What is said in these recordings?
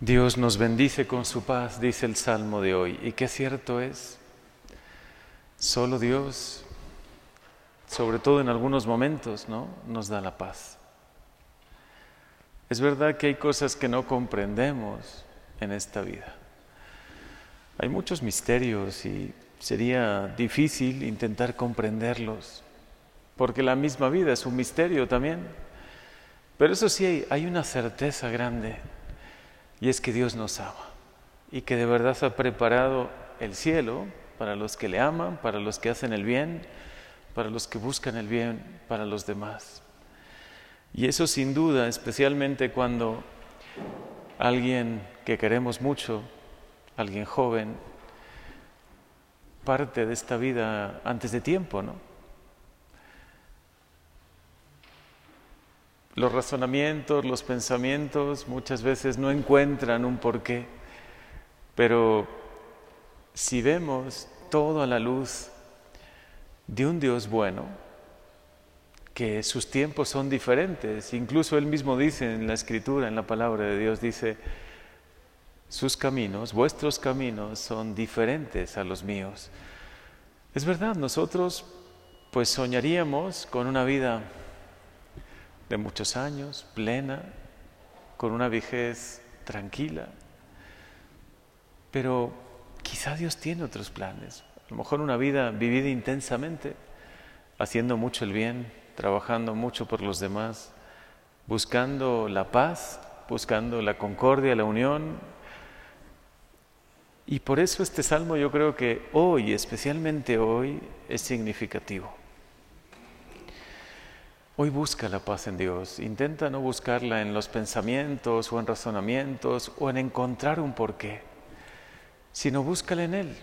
Dios nos bendice con su paz, dice el Salmo de hoy. Y qué cierto es, solo Dios, sobre todo en algunos momentos, ¿no? nos da la paz. Es verdad que hay cosas que no comprendemos en esta vida. Hay muchos misterios y sería difícil intentar comprenderlos, porque la misma vida es un misterio también. Pero eso sí, hay, una certeza grande, y es que Dios nos ama, y que de verdad ha preparado el cielo para los que le aman, para los que hacen el bien, para los que buscan el bien para los demás. Y eso sin duda, especialmente cuando alguien que queremos mucho, alguien joven, parte de esta vida antes de tiempo, ¿no? Los razonamientos, los pensamientos muchas veces no encuentran un porqué, pero si vemos todo a la luz de un Dios bueno, que sus tiempos son diferentes, incluso él mismo dice en la escritura, en la palabra de Dios, dice, sus caminos, vuestros caminos son diferentes a los míos. Es verdad, nosotros pues soñaríamos con una vida de muchos años, plena, con una vejez tranquila, pero quizá Dios tiene otros planes, a lo mejor una vida vivida intensamente, haciendo mucho el bien, trabajando mucho por los demás, buscando la paz, buscando la concordia, la unión, y por eso este salmo yo creo que hoy, especialmente hoy, es significativo. Hoy busca la paz en Dios, intenta no buscarla en los pensamientos o en razonamientos o en encontrar un porqué, sino búscala en Él,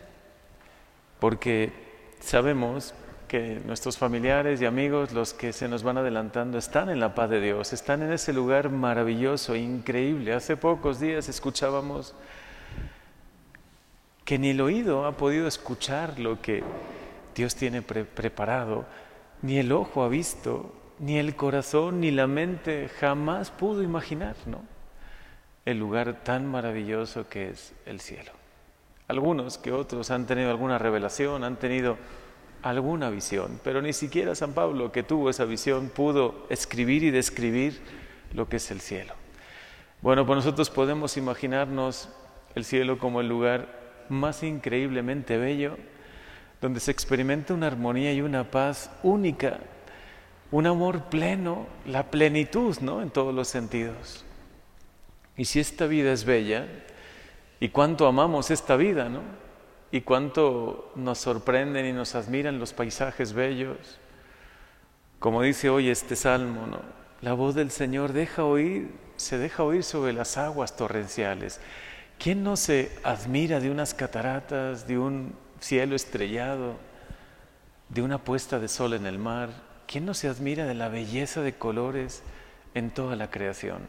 porque sabemos que nuestros familiares y amigos, los que se nos van adelantando, están en la paz de Dios, están en ese lugar maravilloso, increíble. Hace pocos días escuchábamos que ni el oído ha podido escuchar lo que Dios tiene preparado, ni el ojo ha visto, ni el corazón, ni la mente jamás pudo imaginar, ¿no? El lugar tan maravilloso que es el cielo. Algunos que otros han tenido alguna revelación, han tenido alguna visión, pero ni siquiera San Pablo, que tuvo esa visión, pudo escribir y describir lo que es el cielo. Bueno, pues nosotros podemos imaginarnos el cielo como el lugar más increíblemente bello, donde se experimenta una armonía y una paz única, un amor pleno, la plenitud, ¿no? En todos los sentidos. Y si esta vida es bella, y cuánto amamos esta vida, ¿no? Y cuánto nos sorprenden y nos admiran los paisajes bellos. Como dice hoy este salmo, ¿no? La voz del Señor deja oír, se deja oír sobre las aguas torrenciales. ¿Quién no se admira de unas cataratas, de un cielo estrellado, de una puesta de sol en el mar? ¿Quién no se admira de la belleza de colores en toda la creación?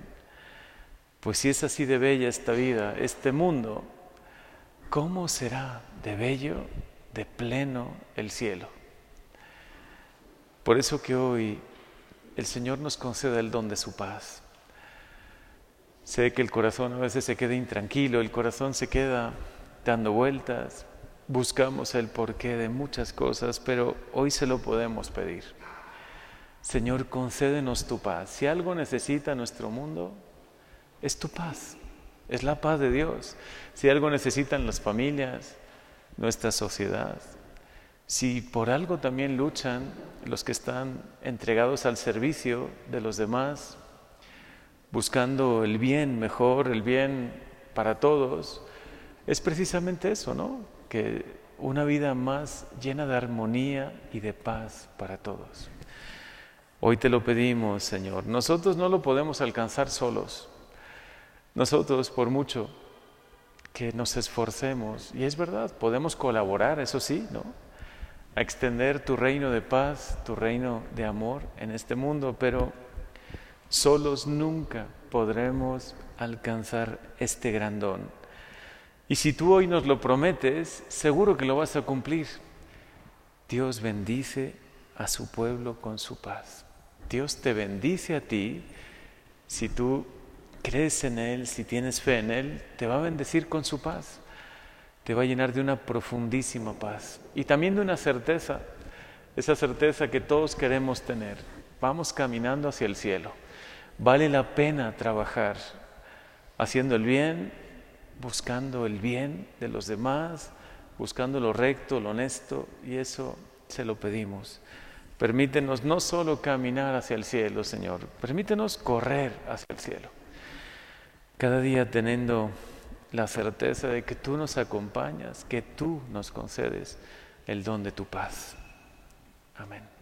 Pues si es así de bella esta vida, este mundo, ¿cómo será de bello, de pleno el cielo? Por eso que hoy el Señor nos conceda el don de su paz Sé que el corazón a veces se queda intranquilo, el corazón se queda dando vueltas, buscamos el porqué de muchas cosas, pero hoy se lo podemos pedir. Señor, concédenos tu paz. Si algo necesita nuestro mundo, es tu paz, es la paz de Dios. Si algo necesitan las familias, nuestra sociedad, si por algo también luchan los que están entregados al servicio de los demás, buscando el bien mejor, el bien para todos, es precisamente eso, ¿no? Que una vida más llena de armonía y de paz para todos. Hoy te lo pedimos, Señor. Nosotros no lo podemos alcanzar solos. Nosotros, por mucho que nos esforcemos, y es verdad, podemos colaborar, eso sí, ¿no? A extender tu reino de paz, tu reino de amor en este mundo, pero Solos nunca podremos alcanzar este gran don. Y si tú hoy nos lo prometes, seguro que lo vas a cumplir. Dios bendice a su pueblo con su paz. Dios te bendice a ti si tú crees en Él, si tienes fe en Él, te va a bendecir con su paz. Te va a llenar de una profundísima paz y también de una certeza, esa certeza que todos queremos tener. Vamos caminando hacia el cielo. Vale la pena trabajar haciendo el bien, buscando el bien de los demás, buscando lo recto, lo honesto, y eso se lo pedimos. Permítenos no solo caminar hacia el cielo, Señor, permítenos correr hacia el cielo. Cada día teniendo la certeza de que tú nos acompañas, que tú nos concedes el don de tu paz. Amén.